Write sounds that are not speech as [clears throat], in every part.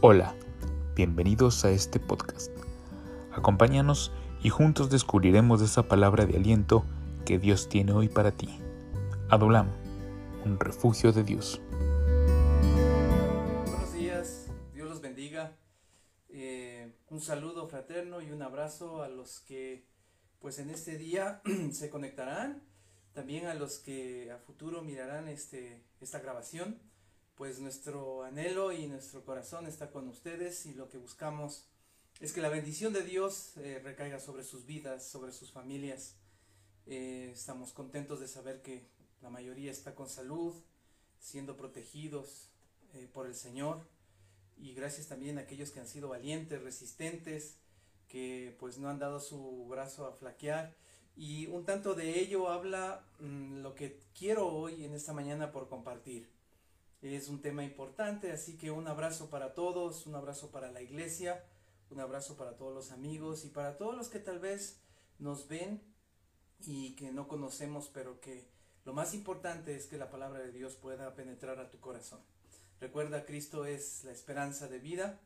Hola, bienvenidos a este podcast. Acompáñanos y juntos descubriremos esa palabra de aliento que Dios tiene hoy para ti. Adulam, un refugio de Dios. Buenos días, Dios los bendiga. Eh, un saludo fraterno y un abrazo a los que pues en este día [clears throat] se conectarán, también a los que a futuro mirarán este, esta grabación pues nuestro anhelo y nuestro corazón está con ustedes y lo que buscamos es que la bendición de Dios eh, recaiga sobre sus vidas, sobre sus familias. Eh, estamos contentos de saber que la mayoría está con salud, siendo protegidos eh, por el Señor y gracias también a aquellos que han sido valientes, resistentes, que pues no han dado su brazo a flaquear y un tanto de ello habla mm, lo que quiero hoy en esta mañana por compartir. Es un tema importante, así que un abrazo para todos, un abrazo para la iglesia, un abrazo para todos los amigos y para todos los que tal vez nos ven y que no conocemos, pero que lo más importante es que la palabra de Dios pueda penetrar a tu corazón. Recuerda, Cristo es la esperanza de vida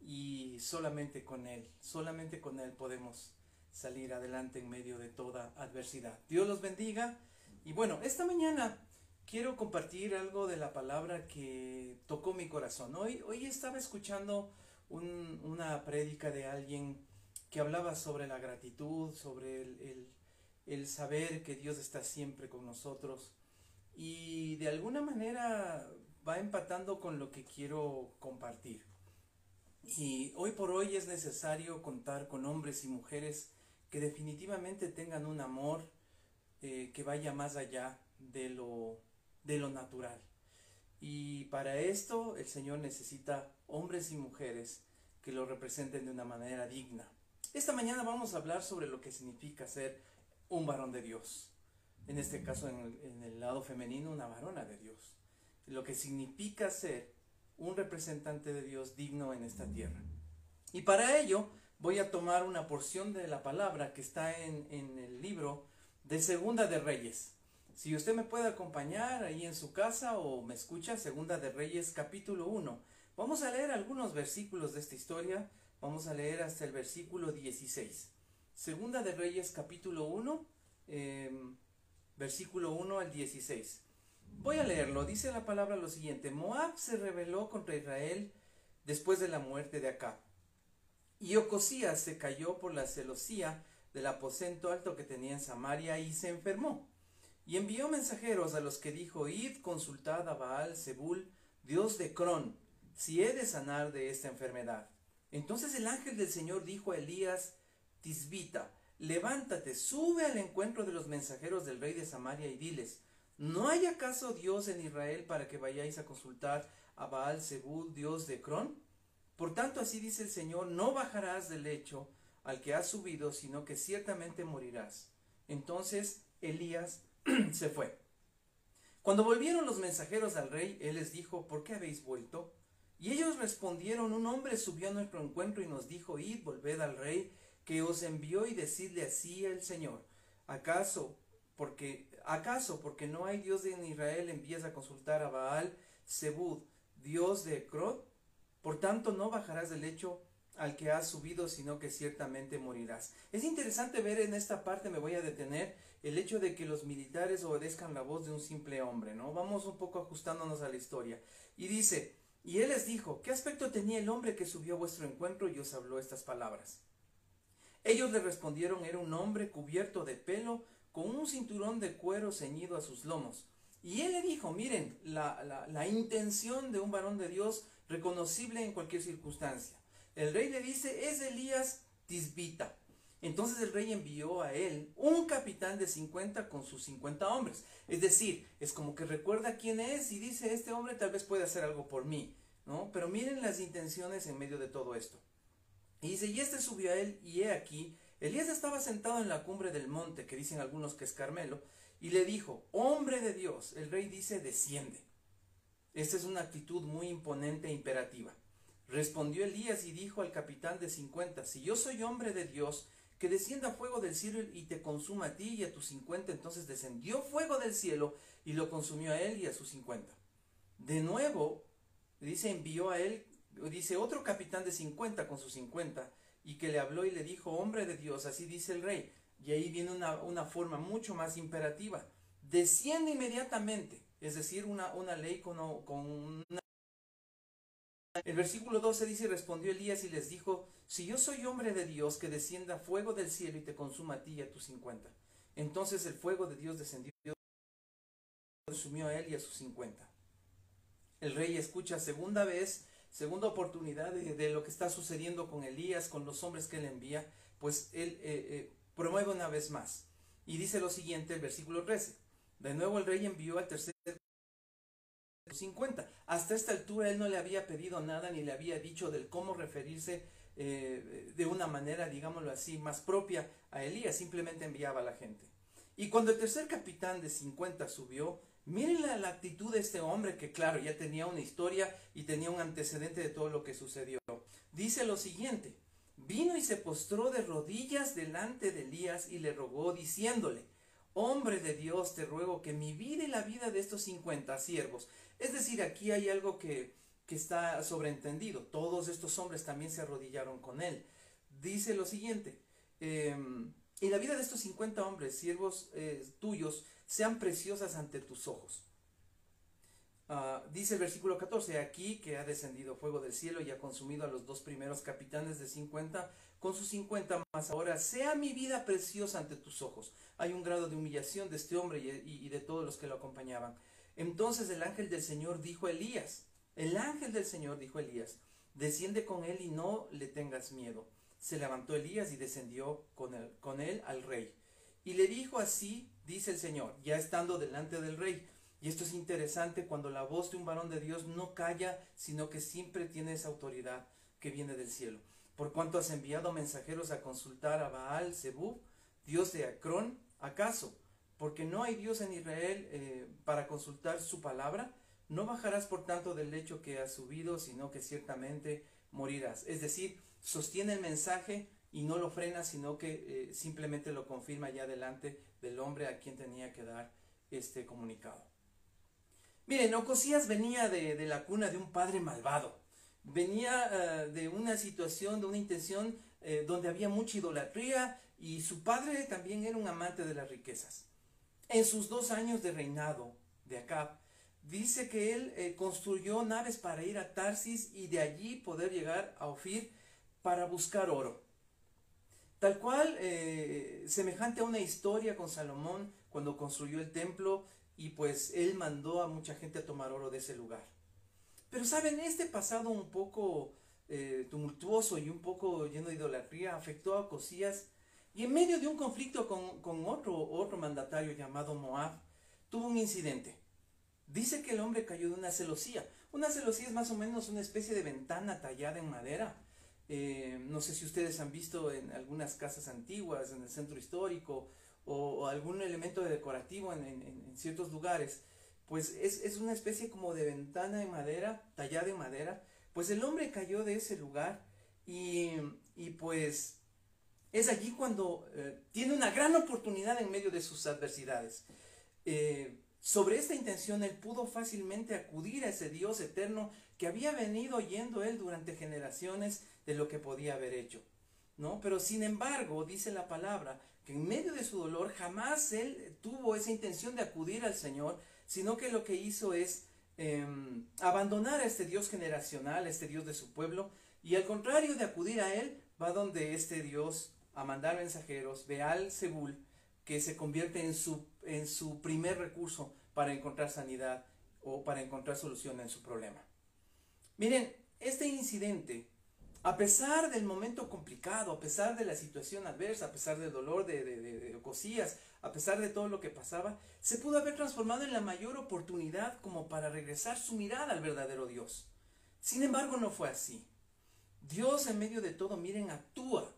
y solamente con Él, solamente con Él podemos salir adelante en medio de toda adversidad. Dios los bendiga y bueno, esta mañana quiero compartir algo de la palabra que tocó mi corazón. Hoy, hoy estaba escuchando una prédica de alguien que hablaba sobre la gratitud, sobre el, saber que Dios está siempre con nosotros y de alguna manera va empatando con lo que quiero compartir. Y hoy por hoy es necesario contar con hombres y mujeres que definitivamente tengan un amor eh, que vaya más allá de lo de lo natural. Y para esto el Señor necesita hombres y mujeres que lo representen de una manera digna. Esta mañana vamos a hablar sobre lo que significa ser un varón de Dios. En este caso, en el, lado femenino, una varona de Dios. Lo que significa ser un representante de Dios digno en esta tierra. Y para ello voy a tomar una porción de la palabra que está en, en el libro de Segunda de Reyes. Si usted me puede acompañar ahí en su casa o me escucha, Segunda de Reyes capítulo 1. Vamos a leer algunos versículos de esta historia. Vamos a leer hasta el versículo 16. Segunda de Reyes capítulo 1, em, versículo 1 al 16. Voy a leerlo. Dice la palabra lo siguiente. Moab se rebeló contra Israel después de la muerte de Acab. Y Ocosías se cayó por la celosía del aposento alto que tenía en Samaria y se enfermó. Y envió mensajeros a los que dijo, id consultad a Baal Zebul, dios de Cron, si he de sanar de esta enfermedad. Entonces el ángel del Señor dijo a Elías Tisbita, levántate, sube al encuentro de los mensajeros del rey de Samaria y diles, ¿no hay acaso Dios en Israel para que vayáis a consultar a Baal Zebul, dios de Cron? Por tanto, así dice el Señor, no bajarás del lecho al que has subido, sino que ciertamente morirás. Entonces Elías [clears throat] se fue. Cuando volvieron los mensajeros al rey, él les dijo, ¿por qué habéis vuelto? Y ellos respondieron, un hombre subió a nuestro encuentro y nos dijo, id, volved al rey que os envió y decidle así el Señor, ¿acaso porque acaso porque no hay Dios en Israel envías a consultar a Baal Zebud, Dios de Crot? Por tanto no bajarás del lecho al que has subido, sino que ciertamente morirás. Es interesante ver en esta parte, me voy a detener, el hecho de que los militares obedezcan la voz de un simple hombre, ¿no? Vamos un poco ajustándonos a la historia. Y dice, y él les dijo, ¿qué aspecto tenía el hombre que subió a vuestro encuentro y os habló estas palabras? Ellos le respondieron, era un hombre cubierto de pelo, con un cinturón de cuero ceñido a sus lomos. Y él le dijo, miren, la, la, la intención de un varón de Dios reconocible en cualquier circunstancia. El rey le dice, es Elías Tisbita. Entonces el rey envió a él un capitán de 50 con sus 50 hombres. Es decir, es como que recuerda quién es y dice, este hombre tal vez puede hacer algo por mí, ¿no? Pero miren las intenciones en medio de todo esto. Y dice, y este subió a él y he aquí, Elías estaba sentado en la cumbre del monte, que dicen algunos que es Carmelo, y le dijo, hombre de Dios, el rey dice, desciende. Esta es una actitud muy imponente e imperativa. Respondió Elías y dijo al capitán de cincuenta, si yo soy hombre de Dios, que descienda fuego del cielo y te consuma a ti y a tus cincuenta. Entonces descendió fuego del cielo y lo consumió a él y a sus cincuenta. De nuevo, dice, envió a él dice otro capitán de 50 con sus 50 y que le habló y le dijo, hombre de Dios, así dice el rey. Y ahí viene una, una forma mucho más imperativa. Desciende inmediatamente, es decir, una, una ley con, con una... El versículo 12 dice, y respondió Elías y les dijo, si yo soy hombre de Dios, que descienda fuego del cielo y te consuma a ti y a tus 50. Entonces el fuego de Dios descendió consumió a él y a sus 50. El rey escucha segunda vez, segunda oportunidad de, lo que está sucediendo con Elías, con los hombres que él envía, pues él eh, eh, promueve una vez más. Y dice lo siguiente, el versículo 13. De nuevo el rey envió al tercer 50. Hasta esta altura él no le había pedido nada ni le había dicho del cómo referirse eh, de una manera, digámoslo así, más propia a Elías, simplemente enviaba a la gente. Y cuando el tercer capitán de 50 subió, miren la, actitud de este hombre que claro, ya tenía una historia y tenía un antecedente de todo lo que sucedió. Dice lo siguiente, vino y se postró de rodillas delante de Elías y le rogó diciéndole, Hombre de Dios, te ruego que mi vida y la vida de estos 50 siervos, es decir, aquí hay algo que, que está sobreentendido, todos estos hombres también se arrodillaron con él. Dice lo siguiente, y la vida de estos 50 hombres, siervos eh, tuyos, sean preciosas ante tus ojos. Ah, dice el versículo 14, aquí que ha descendido fuego del cielo y ha consumido a los dos primeros capitanes de 50 con sus 50 más ahora, sea mi vida preciosa ante tus ojos. Hay un grado de humillación de este hombre y, de todos los que lo acompañaban. Entonces el ángel del Señor dijo a Elías, el ángel del Señor dijo a Elías, desciende con él y no le tengas miedo se levantó Elías y descendió con él, con él al rey. Y le dijo así, dice el Señor, ya estando delante del rey. Y esto es interesante cuando la voz de un varón de Dios no calla, sino que siempre tiene esa autoridad que viene del cielo. Por cuanto has enviado mensajeros a consultar a Baal Zebub, Dios de Acrón, ¿acaso? Porque no hay Dios en Israel eh, para consultar su palabra, no bajarás por tanto del lecho que has subido, sino que ciertamente morirás. Es decir, sostiene el mensaje y no lo frena, sino que eh, simplemente lo confirma ya delante del hombre a quien tenía que dar este comunicado. Miren, Ocosías venía de, la cuna de un padre malvado, venía eh, de una situación, de una intención eh, donde había mucha idolatría y su padre también era un amante de las riquezas. En sus dos años de reinado de Acab, dice que él construyó naves para ir a Tarsis y de allí poder llegar a Ofir para buscar oro. Tal cual, eh, semejante a una historia con Salomón cuando construyó el templo y pues él mandó a mucha gente a tomar oro de ese lugar. Pero saben, este pasado un poco eh, tumultuoso y un poco lleno de idolatría afectó a Cosías y en medio de un conflicto con, con otro, otro mandatario llamado Moab, tuvo un incidente. Dice que el hombre cayó de una celosía. Una celosía es más o menos una especie de ventana tallada en madera eh, no sé si ustedes han visto en algunas casas antiguas, en el centro histórico, o, algún elemento decorativo en, ciertos lugares, pues es, una especie como de ventana de madera, tallada en madera, pues el hombre cayó de ese lugar y, pues es allí cuando eh, tiene una gran oportunidad en medio de sus adversidades. Eh, sobre esta intención él pudo fácilmente acudir a ese Dios eterno que había venido oyendo él durante generaciones de lo que podía haber hecho. ¿No? Pero sin embargo, dice la palabra, que en medio de su dolor jamás él tuvo esa intención de acudir al Señor, sino que lo que hizo es em, abandonar a este Dios generacional, a este Dios de su pueblo, y al contrario de acudir a él, va donde este Dios a mandar mensajeros, ve al Sebul, que se convierte en su, en su primer recurso para encontrar sanidad o para encontrar solución en su problema. Miren, este incidente a pesar del momento complicado, a pesar de la situación adversa, a pesar del dolor de, de, Ocosías, a pesar de todo lo que pasaba, se pudo haber transformado en la mayor oportunidad como para regresar su mirada al verdadero Dios. Sin embargo, no fue así. Dios en medio de todo, miren, actúa.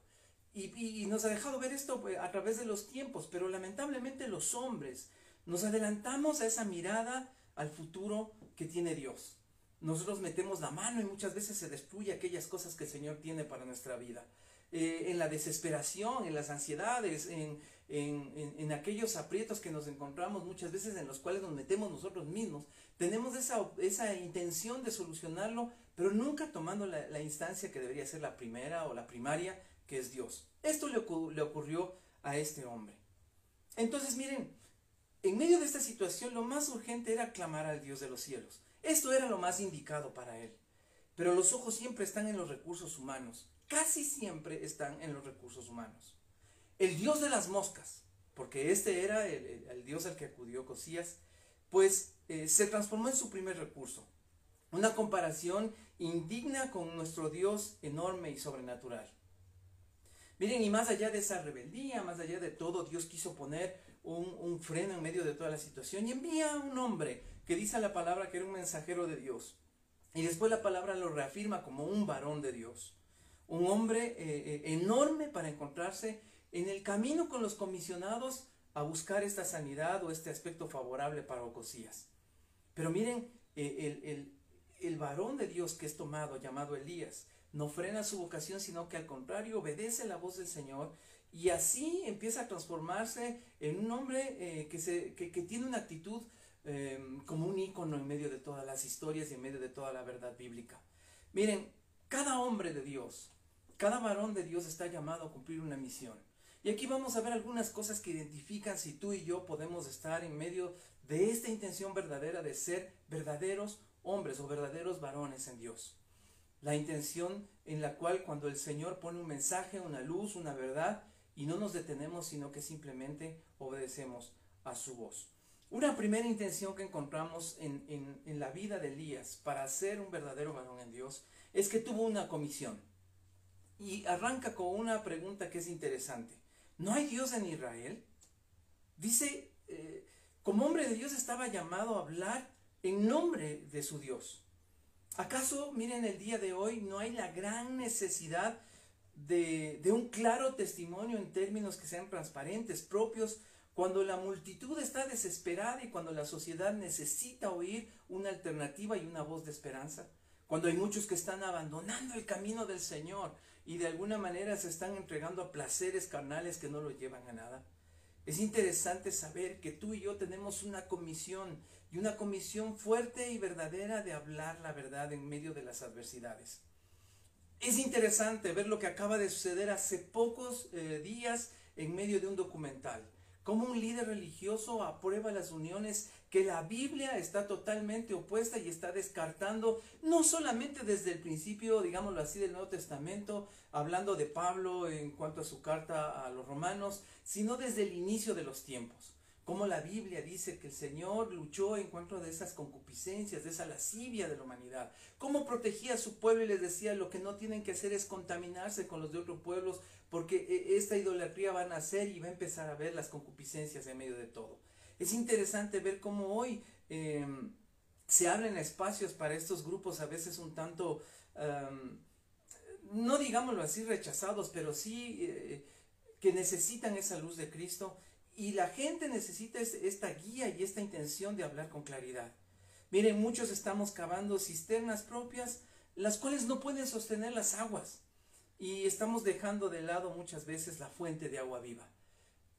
Y, y nos ha dejado ver esto pues, a través de los tiempos, pero lamentablemente los hombres nos adelantamos a esa mirada al futuro que tiene Dios nosotros metemos la mano y muchas veces se destruye aquellas cosas que el Señor tiene para nuestra vida. Eh, en la desesperación, en las ansiedades, en, en, aquellos aprietos que nos encontramos muchas veces en los cuales nos metemos nosotros mismos. Tenemos esa, esa intención de solucionarlo, pero nunca tomando la, la, instancia que debería ser la primera o la primaria, que es Dios. Esto le, le ocurrió a este hombre. Entonces, miren, en medio de esta situación lo más urgente era clamar al Dios de los cielos. Esto era lo más indicado para él. Pero los ojos siempre están en los recursos humanos. Casi siempre están en los recursos humanos. El Dios de las moscas, porque este era el, Dios al que acudió Cosías, pues eh, se transformó en su primer recurso. Una comparación indigna con nuestro Dios enorme y sobrenatural. Miren, y más allá de esa rebeldía, más allá de todo, Dios quiso poner un, freno en medio de toda la situación y envía a un hombre que dice la palabra que era un mensajero de Dios. Y después la palabra lo reafirma como un varón de Dios. Un hombre eh, eh, enorme para encontrarse en el camino con los comisionados a buscar esta sanidad o este aspecto favorable para Ocosías. Pero miren, eh, el, el varón de Dios que es tomado, llamado Elías, no frena su vocación, sino que al contrario obedece la voz del Señor y así empieza a transformarse en un hombre eh, que, se, que, tiene una actitud em, como un ícono en medio de todas las historias y en medio de toda la verdad bíblica. Miren, cada hombre de Dios, cada varón de Dios está llamado a cumplir una misión. Y aquí vamos a ver algunas cosas que identifican si tú y yo podemos estar en medio de esta intención verdadera de ser verdaderos hombres o verdaderos varones en Dios. La intención en la cual cuando el Señor pone un mensaje, una luz, una verdad, y no nos detenemos, sino que simplemente obedecemos a su voz. Una primera intención que encontramos en, la vida de Elías para ser un verdadero varón en Dios es que tuvo una comisión. Y arranca con una pregunta que es interesante. ¿No hay Dios en Israel? Dice, eh, como hombre de Dios estaba llamado a hablar en nombre de su Dios. ¿Acaso, miren, el día de hoy no hay la gran necesidad de, un claro testimonio en términos que sean transparentes, propios, cuando la multitud está desesperada y cuando la sociedad necesita oír una alternativa y una voz de esperanza? Cuando hay muchos que están abandonando el camino del Señor y de alguna manera se están entregando a placeres carnales que no los llevan a nada. Es interesante saber que tú y yo tenemos una comisión y una comisión fuerte y verdadera de hablar la verdad en medio de las adversidades. Es interesante ver lo que acaba de suceder hace pocos eh, días en medio de un documental. Cómo un líder religioso aprueba las uniones que la Biblia está totalmente opuesta y está descartando, no solamente desde el principio, digámoslo así, del Nuevo Testamento, hablando de Pablo en cuanto a su carta a los romanos, sino desde el inicio de los tiempos cómo la Biblia dice que el Señor luchó en contra de esas concupiscencias, de esa lascivia de la humanidad, cómo protegía a su pueblo y les decía lo que no tienen que hacer es contaminarse con los de otros pueblos, porque eh, esta idolatría va a nacer y va a empezar a ver las concupiscencias en medio de todo. Es interesante ver cómo hoy em, se abren espacios para estos grupos a veces un tanto, no digámoslo así, rechazados, pero sí eh, que necesitan esa luz de Cristo y la gente necesita esta guía y esta intención de hablar con claridad. Miren, muchos estamos cavando cisternas propias, las cuales no pueden sostener las aguas. Y estamos dejando de lado muchas veces la fuente de agua viva.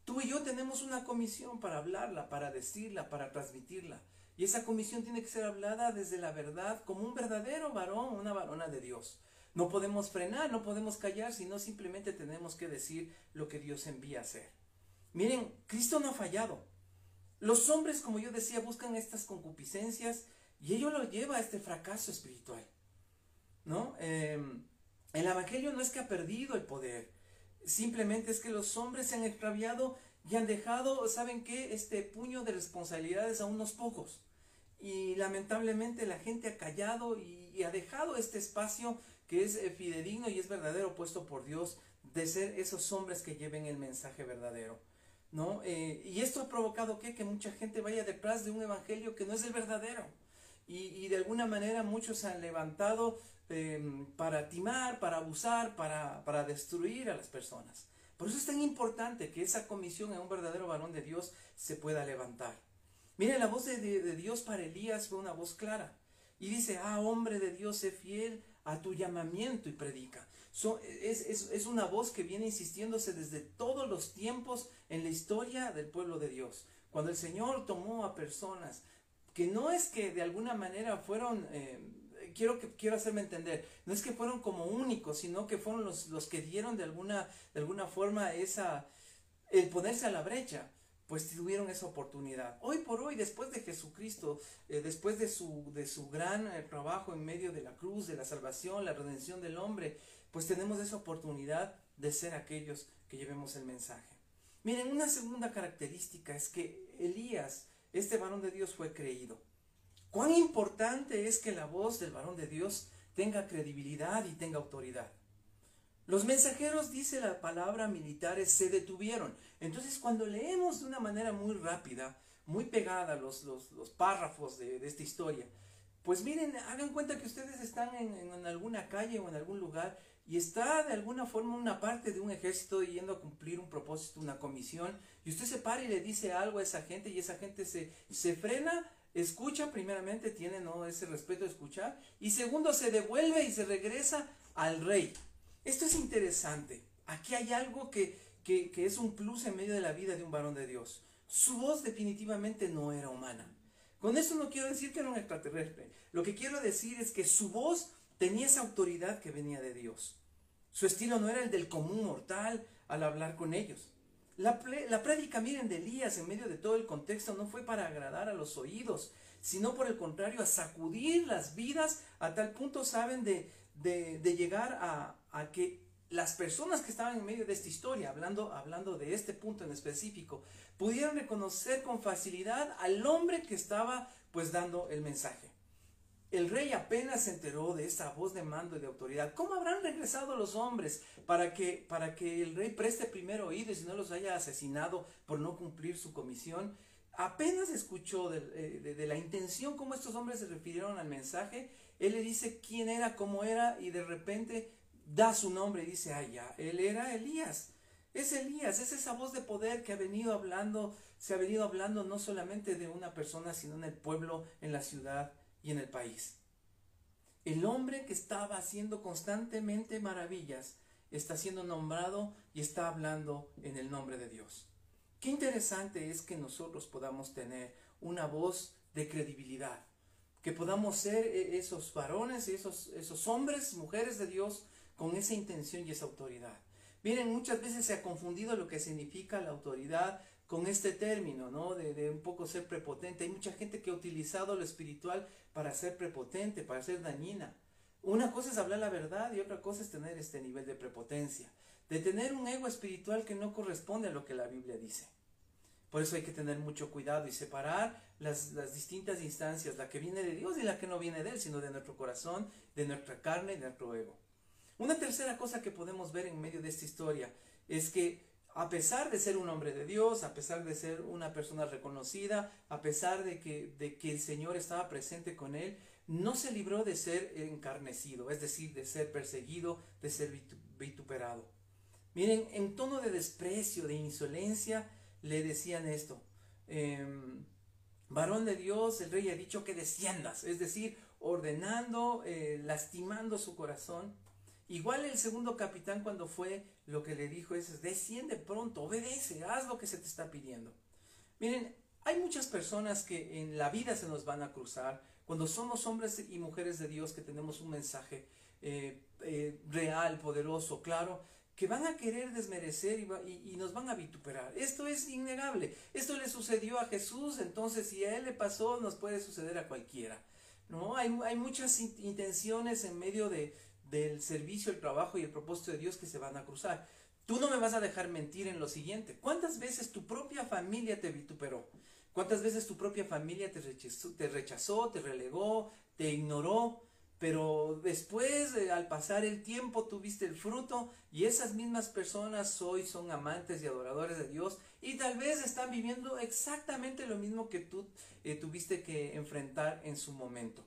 Tú y yo tenemos una comisión para hablarla, para decirla, para transmitirla. Y esa comisión tiene que ser hablada desde la verdad, como un verdadero varón, una varona de Dios. No podemos frenar, no podemos callar, sino simplemente tenemos que decir lo que Dios envía a hacer. Miren, Cristo no ha fallado. Los hombres, como yo decía, buscan estas concupiscencias y ello lo lleva a este fracaso espiritual. ¿No? Em, el Evangelio no es que ha perdido el poder, simplemente es que los hombres se han extraviado y han dejado, ¿saben qué? Este puño de responsabilidades a unos pocos. Y lamentablemente la gente ha callado y, ha dejado este espacio que es eh, fidedigno y es verdadero puesto por Dios de ser esos hombres que lleven el mensaje verdadero. ¿no? Eh, y esto ha provocado que mucha gente vaya detrás de un evangelio que no es el verdadero. Y, de alguna manera muchos se han levantado em, para timar, para abusar, para, para destruir a las personas. Por eso es tan importante que esa comisión en un verdadero varón de Dios se pueda levantar. Mire, la voz de, de, Dios para Elías fue una voz clara. Y dice, ah, hombre de Dios, sé fiel a tu llamamiento y predica. es, es, una voz que viene insistiéndose desde todos los tiempos en la historia del pueblo de Dios. Cuando el Señor tomó a personas que no es que de alguna manera fueron, eh, quiero, que, quiero hacerme entender, no es que fueron como únicos, sino que fueron los, los que dieron de alguna, de alguna forma esa, el ponerse a la brecha pues tuvieron esa oportunidad. Hoy por hoy, después de Jesucristo, eh, después de su, de su gran eh, trabajo en medio de la cruz, de la salvación, la redención del hombre, pues tenemos esa oportunidad de ser aquellos que llevemos el mensaje. Miren, una segunda característica es que Elías, este varón de Dios, fue creído. Cuán importante es que la voz del varón de Dios tenga credibilidad y tenga autoridad. Los mensajeros, dice la palabra, militares se detuvieron. Entonces, cuando leemos de una manera muy rápida, muy pegada los, los, párrafos de, esta historia, pues miren, hagan cuenta que ustedes están en, en, alguna calle o en algún lugar y está de alguna forma una parte de un ejército yendo a cumplir un propósito, una comisión, y usted se para y le dice algo a esa gente y esa gente se, se frena, escucha primeramente, tiene ¿no? ese respeto de escuchar, y segundo se devuelve y se regresa al rey. Esto es interesante. Aquí hay algo que, que, es un plus en medio de la vida de un varón de Dios. Su voz definitivamente no era humana. Con eso no quiero decir que era un extraterrestre. Lo que quiero decir es que su voz tenía esa autoridad que venía de Dios. Su estilo no era el del común mortal al hablar con ellos. La, la prédica, miren, de Elías en medio de todo el contexto no fue para agradar a los oídos, sino por el contrario, a sacudir las vidas a tal punto, saben, de, de, llegar a, a, que las personas que estaban en medio de esta historia, hablando, hablando de este punto en específico, pudieran reconocer con facilidad al hombre que estaba pues dando el mensaje. El rey apenas se enteró de esa voz de mando y de autoridad. ¿Cómo habrán regresado los hombres para que, para que el rey preste primero oído y no los haya asesinado por no cumplir su comisión? Apenas escuchó de, eh, de, de la intención cómo estos hombres se refirieron al mensaje él le dice quién era, cómo era, y de repente da su nombre y dice, ay ya, él era Elías. Es Elías, es esa voz de poder que ha venido hablando, se ha venido hablando no solamente de una persona, sino en el pueblo, en la ciudad y en el país. El hombre que estaba haciendo constantemente maravillas está siendo nombrado y está hablando en el nombre de Dios. Qué interesante es que nosotros podamos tener una voz de credibilidad, que podamos ser e-, esos varones esos, esos hombres, mujeres de Dios con esa intención y esa autoridad. Miren, muchas veces se ha confundido lo que significa la autoridad con este término, ¿no? De, un poco ser prepotente. Hay mucha gente que ha utilizado lo espiritual para ser prepotente, para ser dañina. Una cosa es hablar la verdad y otra cosa es tener este nivel de prepotencia, de tener un ego espiritual que no corresponde a lo que la Biblia dice. Por eso hay que tener mucho cuidado y separar las, distintas instancias, la que viene de Dios y la que no viene de Él, sino de nuestro corazón, de nuestra carne y de nuestro ego. Una tercera cosa que podemos ver en medio de esta historia es que a pesar de ser un hombre de Dios, a pesar de ser una persona reconocida, a pesar de que, el Señor estaba presente con él, no se libró de ser encarnecido, es decir, de ser perseguido, de ser vituperado. Miren, en tono de desprecio, de insolencia, le decían esto. Em, varón de Dios, el rey ha dicho que desciendas, es decir, ordenando, eh, lastimando su corazón. Igual el segundo capitán cuando fue, lo que le dijo es, desciende pronto, obedece, haz lo que se te está pidiendo. Miren, hay muchas personas que en la vida se nos van a cruzar, cuando somos hombres y mujeres de Dios que tenemos un mensaje eh, eh, real, poderoso, claro, que van a querer desmerecer y, nos van a vituperar. Esto es innegable. Esto le sucedió a Jesús, entonces si a él le pasó, nos puede suceder a cualquiera. ¿no? Hay, hay muchas intenciones en medio de, del servicio, el trabajo y el propósito de Dios que se van a cruzar. Tú no me vas a dejar mentir en lo siguiente. ¿Cuántas veces tu propia familia te vituperó? ¿Cuántas veces tu propia familia te rechazó, te, rechazó, te relegó, te ignoró? pero después, al pasar el tiempo, tuviste el fruto y esas mismas personas hoy son amantes y adoradores de Dios y tal vez están viviendo exactamente lo mismo que tú eh, tuviste que enfrentar en su momento.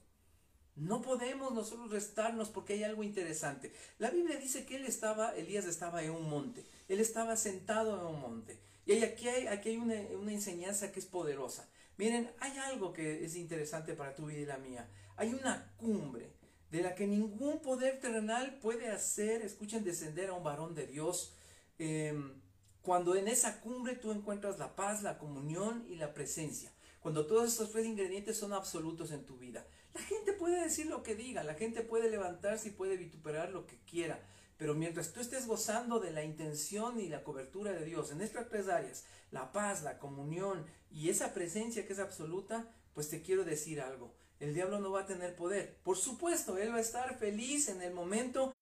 No podemos nosotros restarnos porque hay algo interesante. La Biblia dice que él estaba, Elías estaba en un monte, él estaba sentado en un monte. Y aquí hay, aquí hay una, una enseñanza que es poderosa. Miren, hay algo que es interesante para tu vida y la mía. Hay una cumbre de la que ningún poder terrenal puede hacer, escuchen, descender a un varón de Dios. Em, cuando en esa cumbre tú encuentras la paz, la comunión y la presencia. Cuando todos estos tres ingredientes son absolutos en tu vida. La gente puede decir lo que diga, la gente puede levantarse y puede vituperar lo que quiera. Pero mientras tú estés gozando de la intención y la cobertura de Dios en estas tres áreas, la paz, la comunión y esa presencia que es absoluta, pues te quiero decir algo el diablo no va a tener poder. Por supuesto, él va a estar feliz en el momento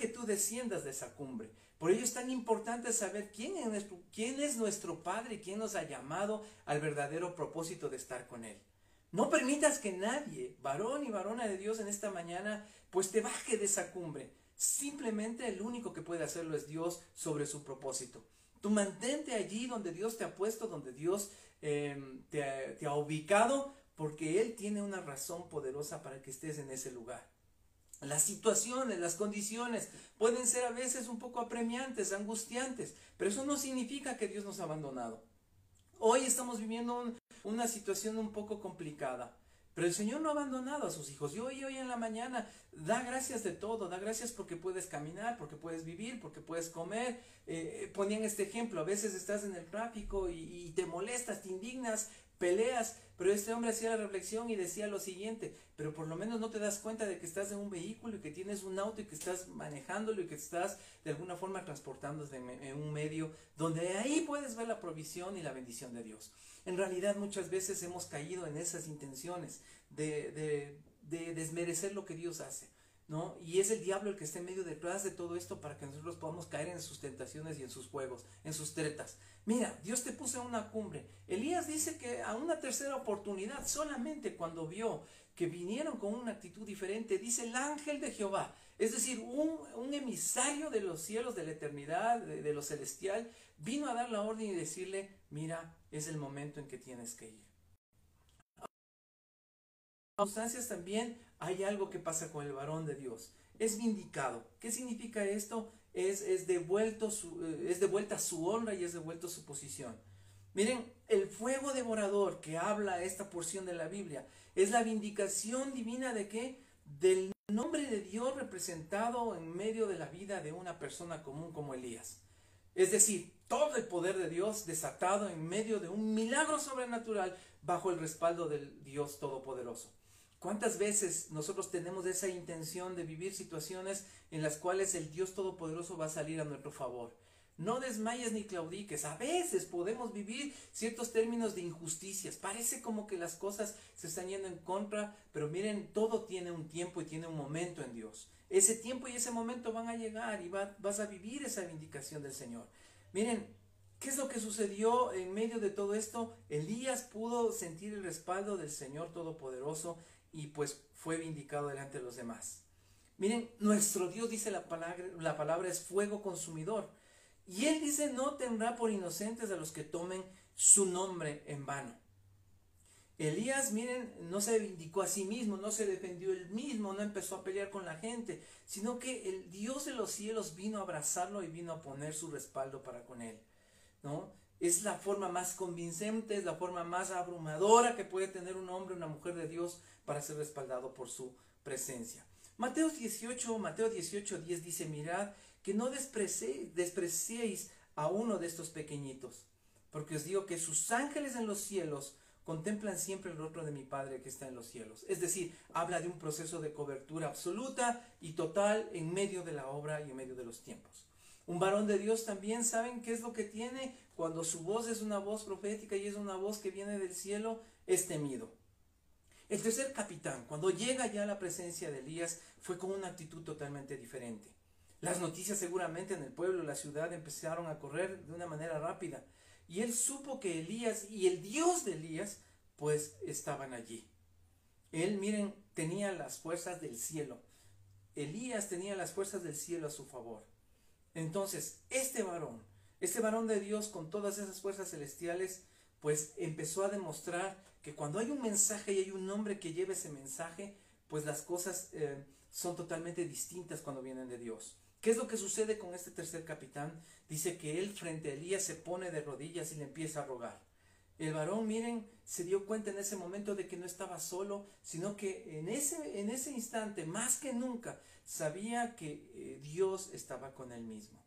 que tú desciendas de esa cumbre. Por ello es tan importante saber quién es, nuestro, Padre, quién nos ha llamado al verdadero propósito de estar con Él. No permitas que nadie, varón y varona de Dios en esta mañana, pues te baje de esa cumbre. Simplemente el único que puede hacerlo es Dios sobre su propósito. Tú mantente allí donde Dios te ha puesto, donde Dios Em, te, ha ubicado porque Él tiene una razón poderosa para que estés en ese lugar. Las situaciones, las condiciones pueden ser a veces un poco apremiantes, angustiantes, pero eso no significa que Dios nos ha abandonado. Hoy estamos viviendo una situación un poco complicada, pero el Señor no ha abandonado a sus hijos. Yo hoy, hoy en la mañana da gracias de todo, da gracias porque puedes caminar, porque puedes vivir, porque puedes comer. Eh, eh, ponían este ejemplo, a veces estás en el tráfico y, te molestas, te indignas, peleas, pero este hombre hacía la reflexión y decía lo siguiente, pero por lo menos no te das cuenta de que estás en un vehículo y que tienes un auto y que estás manejándolo y que estás de alguna forma transportándose en un medio donde ahí puedes ver la provisión y la bendición de Dios. En realidad muchas veces hemos caído en esas intenciones de, desmerecer lo que Dios hace. ¿No? Y es el diablo el que está en medio detrás de todo esto para que nosotros podamos caer en sus tentaciones y en sus juegos, en sus tretas. Mira, Dios te puso en una cumbre. Elías dice que a una tercera oportunidad, solamente cuando vio que vinieron con una actitud diferente, dice el ángel de Jehová, es decir, un, emisario de los cielos, de la eternidad, de, de lo celestial, vino a dar la orden y decirle, mira, es el momento en que tienes que ir. Circunstancias también hay algo que pasa con el varón de Dios. Es vindicado. ¿Qué significa esto? Es, devuelto su, eh, es devuelta su honra y es devuelto su posición. Miren, el fuego devorador que habla esta porción de la Biblia es la vindicación divina de qué? Del nombre de Dios representado en medio de la vida de una persona común como Elías. Es decir, todo el poder de Dios desatado en medio de un milagro sobrenatural bajo el respaldo del Dios Todopoderoso. ¿Cuántas veces nosotros tenemos esa intención de vivir situaciones en las cuales el Dios Todopoderoso va a salir a nuestro favor? No desmayes ni claudiques. A veces podemos vivir ciertos términos de injusticias. Parece como que las cosas se están yendo en contra, pero miren, todo tiene un tiempo y tiene un momento en Dios. Ese tiempo y ese momento van a llegar y vas a vivir esa vindicación del Señor. Miren, ¿qué es lo que sucedió en medio de todo esto? Elías pudo sentir el respaldo del Señor Todopoderoso y pues fue vindicado delante de los demás. Miren, nuestro Dios dice la palabra, la palabra es fuego consumidor. Y Él dice, no tendrá por inocentes a los que tomen su nombre en vano. Elías, miren, no se vindicó a sí mismo, no se defendió él mismo, no empezó a pelear con la gente, sino que el Dios de los cielos vino a abrazarlo y vino a poner su respaldo para con él. ¿no? Es la forma más convincente, es la forma más abrumadora que puede tener un hombre, una mujer de Dios para ser respaldado por su presencia. Mateo 18, Mateo 18, 10 dice, mirad que no despreciéis a uno de estos pequeñitos, porque os digo que sus ángeles en los cielos contemplan siempre el rostro de mi Padre que está en los cielos. Es decir, habla de un proceso de cobertura absoluta y total en medio de la obra y en medio de los tiempos. Un varón de Dios también saben qué es lo que tiene cuando su voz es una voz profética y es una voz que viene del cielo, es temido. El tercer capitán, cuando llega ya a la presencia de Elías, fue con una actitud totalmente diferente. Las noticias seguramente en el pueblo, la ciudad empezaron a correr de una manera rápida. Y él supo que Elías y el Dios de Elías pues estaban allí. Él, miren, tenía las fuerzas del cielo. Elías tenía las fuerzas del cielo a su favor. Entonces, este varón, este varón de Dios con todas esas fuerzas celestiales, pues empezó a demostrar que cuando hay un mensaje y hay un hombre que lleva ese mensaje, pues las cosas eh, son totalmente distintas cuando vienen de Dios. ¿Qué es lo que sucede con este tercer capitán? Dice que él frente a Elías se pone de rodillas y le empieza a rogar. El varón, miren, se dio cuenta en ese momento de que no estaba solo, sino que en ese, en ese instante, más que nunca, sabía que eh, Dios estaba con él mismo.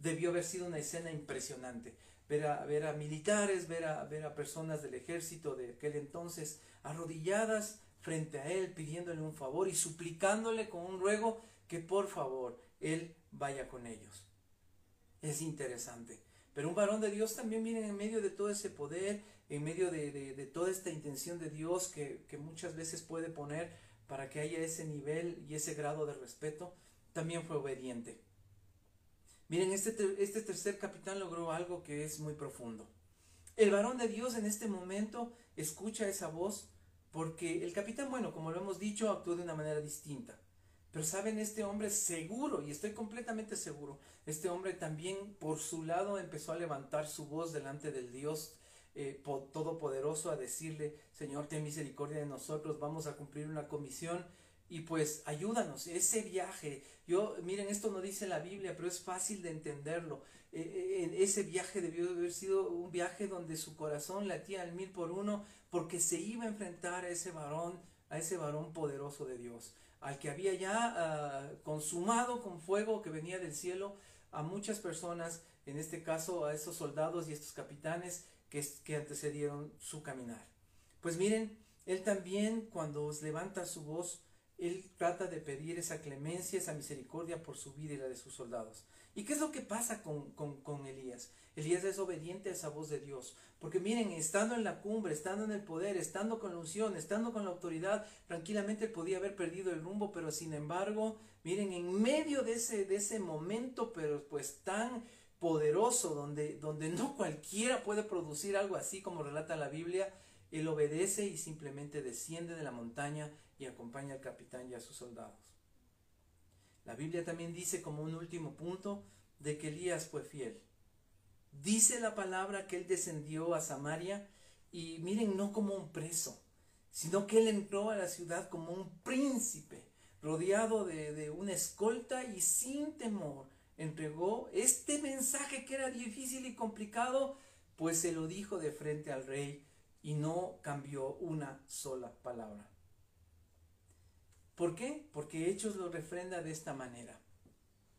Debió haber sido una escena impresionante. Ver a, ver a militares, ver a, ver a personas del ejército de aquel entonces arrodilladas frente a él, pidiéndole un favor y suplicándole con un ruego que por favor él vaya con ellos. Es interesante. Pero un varón de Dios también viene en medio de todo ese poder, en medio de, toda esta intención de Dios que, muchas veces puede poner para que haya ese nivel y ese grado de respeto, también fue obediente. Miren, este, este tercer capitán logró algo que es muy profundo. El varón de Dios en este momento escucha esa voz porque el capitán, bueno, como lo hemos dicho, actuó de una manera distinta. Pero saben, este hombre seguro, y estoy completamente seguro, este hombre también por su lado empezó a levantar su voz delante del Dios eh, Todopoderoso, a decirle, Señor, ten misericordia de nosotros, vamos a cumplir una comisión y pues ayúdanos. Ese viaje, yo, miren, esto no dice la Biblia, pero es fácil de entenderlo. Eh, eh, ese viaje debió haber sido un viaje donde su corazón latía al mil por uno porque se iba a enfrentar a ese varón, a ese varón poderoso de Dios, al que había ya ah, consumado con fuego que venía del cielo a muchas personas, en este caso a estos soldados y estos capitanes que, que antecedieron su caminar. Pues miren, él también cuando levanta su voz, él trata de pedir esa clemencia, esa misericordia por su vida y la de sus soldados. ¿Y qué es lo que pasa con, con, Elías? Elías es obediente a esa voz de Dios. Porque miren, estando en la cumbre, estando en el poder, estando con la unción, estando con la autoridad, tranquilamente podía haber perdido el rumbo, pero sin embargo, miren, en medio de ese, de ese momento, pero pues tan poderoso, donde, donde no cualquiera puede producir algo así como relata la Biblia, él obedece y simplemente desciende de la montaña y acompaña al capitán y a sus soldados. La Biblia también dice como un último punto de que Elías fue fiel. Dice la palabra que él descendió a Samaria y miren, no como un preso, sino que él entró a la ciudad como un príncipe, rodeado de, de una escolta y sin temor entregó este mensaje que era difícil y complicado, pues se lo dijo de frente al rey y no cambió una sola palabra. ¿Por qué? Porque Hechos lo refrenda de esta manera.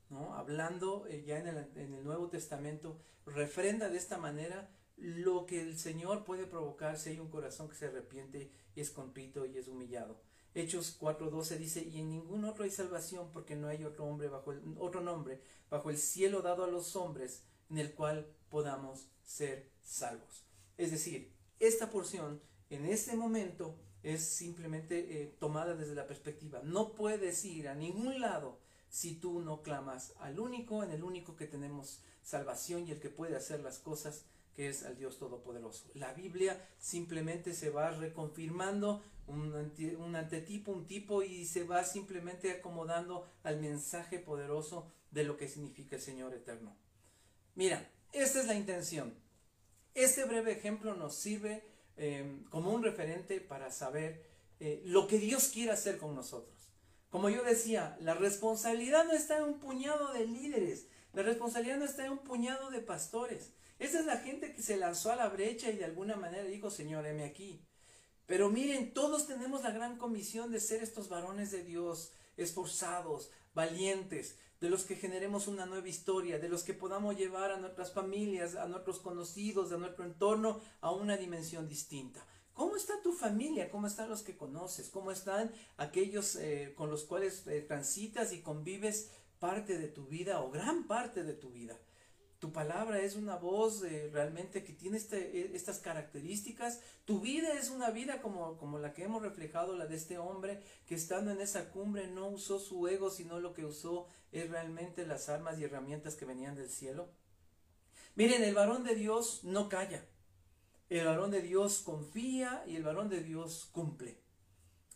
¿no? Hablando eh, ya en el, Nuevo Testamento, refrenda de esta manera lo que el Señor puede provocar si hay un corazón que se arrepiente y es contrito y es humillado. Hechos 4:12 dice, y en ningún otro hay salvación porque no hay otro, hombre bajo el, otro nombre bajo el cielo dado a los hombres en el cual podamos ser salvos. Es decir, esta porción en este momento es simplemente eh, tomada desde la perspectiva. No puedes ir a ningún lado si tú no clamas al único, en el único que tenemos salvación y el que puede hacer las cosas, que es al Dios Todopoderoso. La Biblia simplemente se va reconfirmando un, un antetipo, un tipo y se va simplemente acomodando al mensaje poderoso de lo que significa el Señor eterno. Mira, esta es la intención. Este breve ejemplo nos sirve Em, como un referente para saber eh, lo que Dios quiere hacer con nosotros. Como yo decía, la responsabilidad no está en un puñado de líderes, la responsabilidad no está en un puñado de pastores. Esa es la gente que se lanzó a la brecha y de alguna manera dijo, Señor, heme aquí. Pero miren, todos tenemos la gran comisión de ser estos varones de Dios, esforzados, valientes, de los que generemos una nueva historia, de los que podamos llevar a nuestras familias, a nuestros conocidos, a nuestro entorno a una dimensión distinta. ¿Cómo está tu familia? ¿Cómo están los que conoces? ¿Cómo están aquellos eh, con los cuales eh, transitas y convives parte de tu vida o gran parte de tu vida? Tu palabra es una voz eh, realmente que tiene este, e, estas características. Tu vida es una vida como, como la que hemos reflejado, la de este hombre que estando en esa cumbre no usó su ego, sino lo que usó es realmente las armas y herramientas que venían del cielo. Miren, el varón de Dios no calla. El varón de Dios confía y el varón de Dios cumple.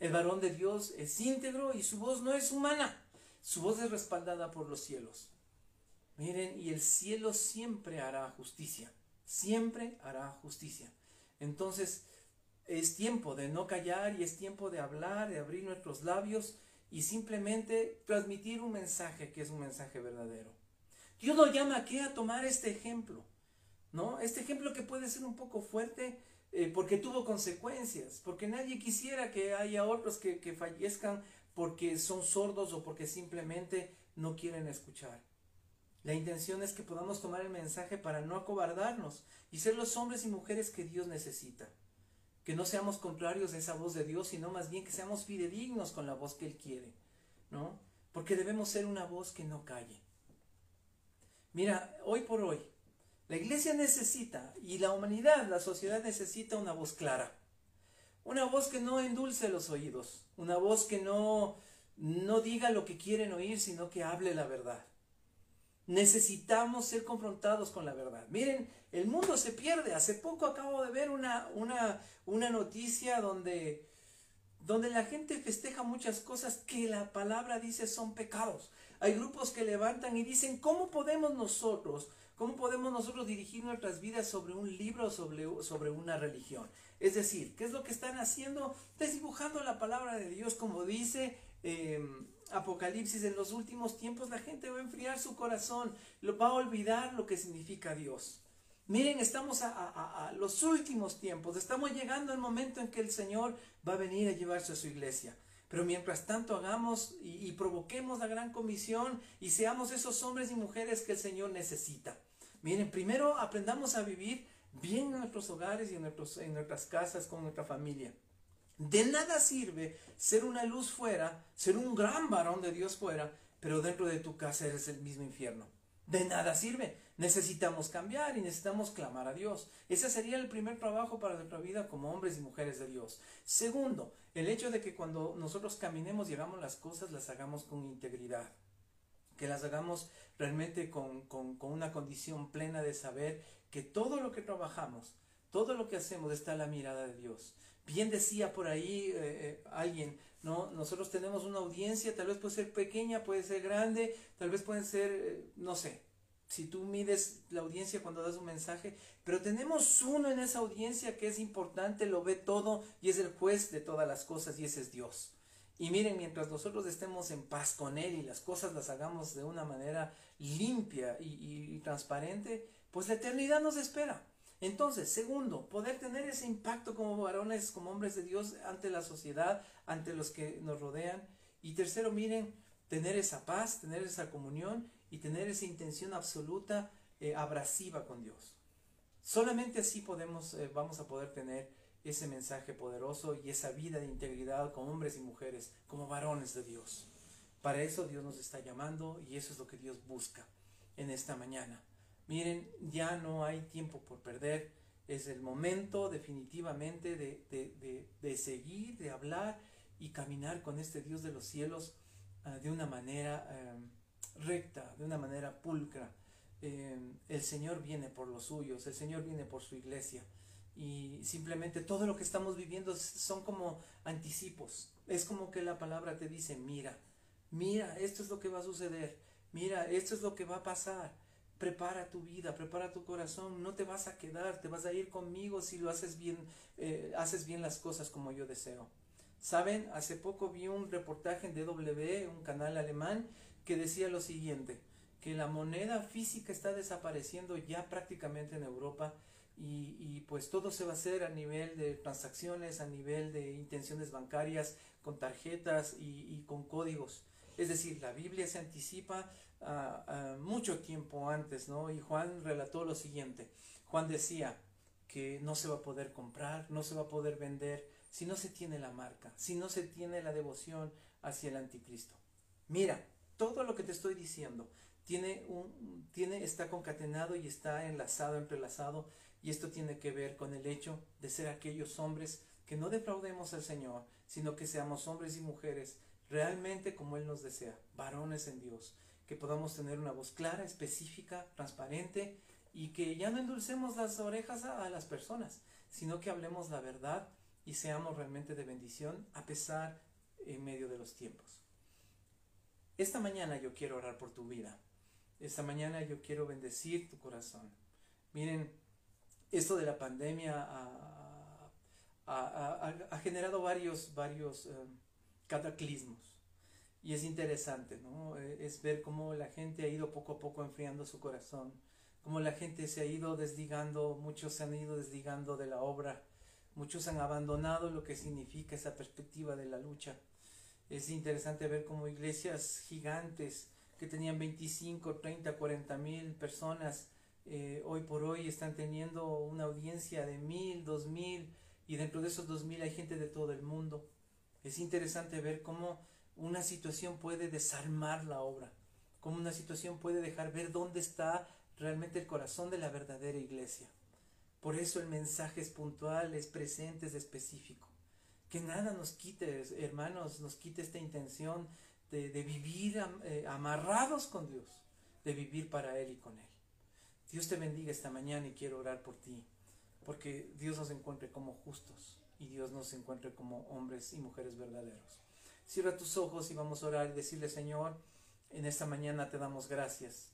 El varón de Dios es íntegro y su voz no es humana. Su voz es respaldada por los cielos. Miren, y el cielo siempre hará justicia, siempre hará justicia. Entonces, es tiempo de no callar y es tiempo de hablar, de abrir nuestros labios y simplemente transmitir un mensaje que es un mensaje verdadero. Dios lo llama aquí a tomar este ejemplo. ¿no? Este ejemplo que puede ser un poco fuerte eh, porque tuvo consecuencias, porque nadie quisiera que haya otros que, que fallezcan porque son sordos o porque simplemente no quieren escuchar. La intención es que podamos tomar el mensaje para no acobardarnos y ser los hombres y mujeres que Dios necesita. Que no seamos contrarios a esa voz de Dios, sino más bien que seamos fidedignos con la voz que Él quiere, ¿no? Porque debemos ser una voz que no calle. Mira, hoy por hoy, la iglesia necesita, y la humanidad, la sociedad necesita una voz clara. Una voz que no endulce los oídos, una voz que no, no diga lo que quieren oír, sino que hable la verdad. Necesitamos ser confrontados con la verdad. Miren, el mundo se pierde. Hace poco acabo de ver una, una, una noticia donde, donde la gente festeja muchas cosas que la palabra dice son pecados. Hay grupos que levantan y dicen, ¿cómo podemos nosotros ¿Cómo podemos nosotros dirigir nuestras vidas sobre un libro, sobre, sobre una religión? Es decir, ¿qué es lo que están haciendo? Desdibujando la palabra de Dios, como dice em, Apocalipsis, en los últimos tiempos la gente va a enfriar su corazón, lo, va a olvidar lo que significa Dios. Miren, estamos a, los últimos tiempos, estamos llegando al momento en que el Señor va a venir a llevarse a su iglesia. Pero mientras tanto hagamos y, provoquemos la gran comisión y seamos esos hombres y mujeres que el Señor necesita. Miren, primero aprendamos a vivir bien en nuestros hogares y en, nuestras casas con nuestra familia. De nada sirve ser una luz fuera, ser un gran varón de Dios fuera, pero dentro de tu casa eres el mismo infierno. De nada sirve. Necesitamos cambiar y necesitamos clamar a Dios. Ese sería el primer trabajo para nuestra vida como hombres y mujeres de Dios. Segundo, el hecho de que cuando nosotros caminemos y hagamos las cosas, las hagamos con integridad que las hagamos realmente con, una condición plena de saber que todo lo que trabajamos, todo lo que hacemos está a la mirada de Dios. Bien decía por ahí eh, eh, alguien, ¿no? Nosotros tenemos una audiencia, tal vez puede ser pequeña, puede ser grande, tal vez puede ser, eh, no sé, si tú mides la audiencia cuando das un mensaje, pero tenemos uno en esa audiencia que es importante, lo ve todo y es el juez de todas las cosas y ese es Dios. Y miren, mientras nosotros estemos en paz con Él y las cosas las hagamos de una manera limpia y, transparente, pues la eternidad nos espera. Entonces, segundo, poder tener ese impacto como varones, como hombres de Dios ante la sociedad, ante los que nos rodean. Y tercero, miren, tener esa paz, tener esa comunión y tener esa intención absoluta, eh, abrasiva con Dios. Solamente así podemos, eh, vamos a poder tener ese mensaje poderoso y esa vida de integridad como hombres y mujeres, como varones de Dios. Para eso Dios nos está llamando y eso es lo que Dios busca en esta mañana. Miren, ya no hay tiempo por perder. Es el momento definitivamente de, seguir, de hablar y caminar con este Dios de los cielos ah, de una manera em, recta, de una manera pulcra. Em, el Señor viene por los suyos, el Señor viene por su iglesia y simplemente todo lo que estamos viviendo son como anticipos. Es como que la palabra te dice, mira, mira, esto es lo que va a suceder, mira, esto es lo que va a pasar. Prepara tu vida, prepara tu corazón, no te vas a quedar, te vas a ir conmigo si lo haces bien, eh, haces bien las cosas como yo deseo. Saben, hace poco vi un reportaje en DW, un canal alemán, que decía lo siguiente, que la moneda física está desapareciendo ya prácticamente en Europa y, pues todo se va a hacer a nivel de transacciones, a nivel de intenciones bancarias, con tarjetas y, con códigos. Es decir, la Biblia se anticipa mucho tiempo antes, ¿no? Y Juan relató lo siguiente. Juan decía que no se va a poder comprar, no se va a poder vender si no se tiene la marca, si no se tiene la devoción hacia el anticristo. Mira, todo lo que te estoy diciendo tiene un, tiene, está concatenado y está enlazado, entrelazado y esto tiene que ver con el hecho de ser aquellos hombres que no defraudemos al Señor, sino que seamos hombres y mujeres realmente como Él nos desea, varones en Dios, que podamos tener una voz clara, específica, transparente y que ya no endulcemos las orejas a, las personas, sino que hablemos la verdad y seamos realmente de bendición a pesar en medio de los tiempos. Esta mañana yo quiero orar por tu vida. Esta mañana yo quiero bendecir tu corazón. Miren, esto de la pandemia ha, generado varios, varios em, cataclismos. Y es interesante, ¿no? E, es ver cómo la gente ha ido poco a poco enfriando su corazón, como la gente se ha ido desligando, muchos se han ido desligando de la obra, muchos han abandonado lo que significa esa perspectiva de la lucha. Es interesante ver cómo iglesias gigantes que tenían 25, 30, 40 mil personas, eh, hoy por hoy están teniendo una audiencia de mil, dos mil, y dentro de esos dos mil hay gente de todo el mundo. Es interesante ver cómo una situación puede desarmar la obra, cómo una situación puede dejar ver dónde está realmente el corazón de la verdadera iglesia. Por eso el mensaje es puntual, es presente, es específico. Que nada nos quite, hermanos, nos quite esta intención de, vivir eh, amarrados con Dios, de vivir para Él y con Él. Dios te bendiga esta mañana y quiero orar por ti, porque Dios nos encuentre como justos y Dios nos encuentre como hombres y mujeres verdaderos. Cierra tus ojos y vamos a orar y decirle, Señor, en esta mañana te damos gracias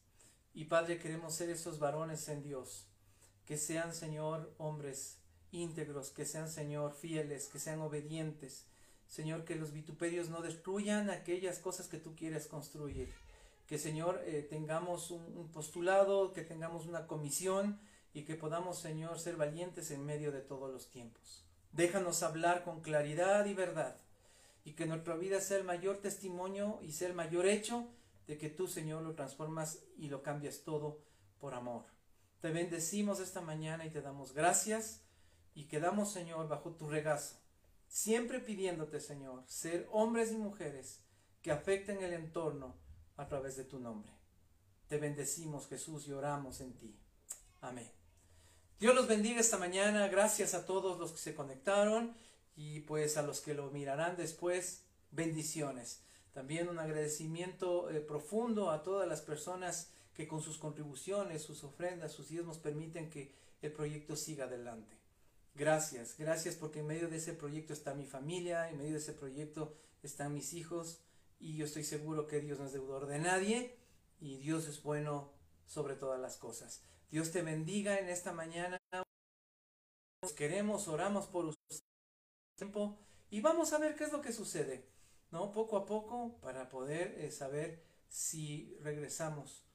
y Padre, queremos ser esos varones en Dios, que sean, Señor, hombres íntegros, que sean, Señor, fieles, que sean obedientes. Señor, que los vituperios no destruyan aquellas cosas que tú quieres construir. Que, Señor, eh, tengamos un, postulado, que tengamos una comisión y que podamos, Señor, ser valientes en medio de todos los tiempos. Déjanos hablar con claridad y verdad y que nuestra vida sea el mayor testimonio y sea el mayor hecho de que tú, Señor, lo transformas y lo cambias todo por amor. Te bendecimos esta mañana y te damos gracias y quedamos, Señor, bajo tu regazo, siempre pidiéndote, Señor, ser hombres y mujeres que afecten el entorno a través de tu nombre. Te bendecimos, Jesús, y oramos en ti. Amén. Dios los bendiga esta mañana. Gracias a todos los que se conectaron y pues a los que lo mirarán después. Bendiciones. También un agradecimiento eh, profundo a todas las personas que con sus contribuciones, sus ofrendas, sus diezmos permiten que el proyecto siga adelante. Gracias, gracias porque en medio de ese proyecto está mi familia, en medio de ese proyecto están mis hijos y yo estoy seguro que Dios no es deudor de nadie y Dios es bueno sobre todas las cosas. Dios te bendiga en esta mañana. Queremos, oramos por usted tiempo y vamos a ver qué es lo que sucede. ¿no? Poco a poco para poder eh, saber si regresamos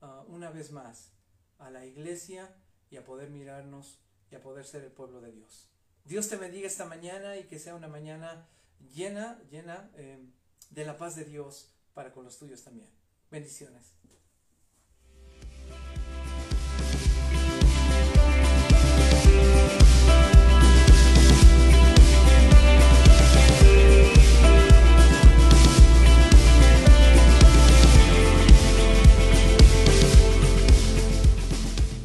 ah, una vez más a la iglesia y a poder mirarnos y a poder ser el pueblo de Dios. Dios te bendiga esta mañana y que sea una mañana llena, llena eh, de la paz de Dios para con los tuyos también. Bendiciones.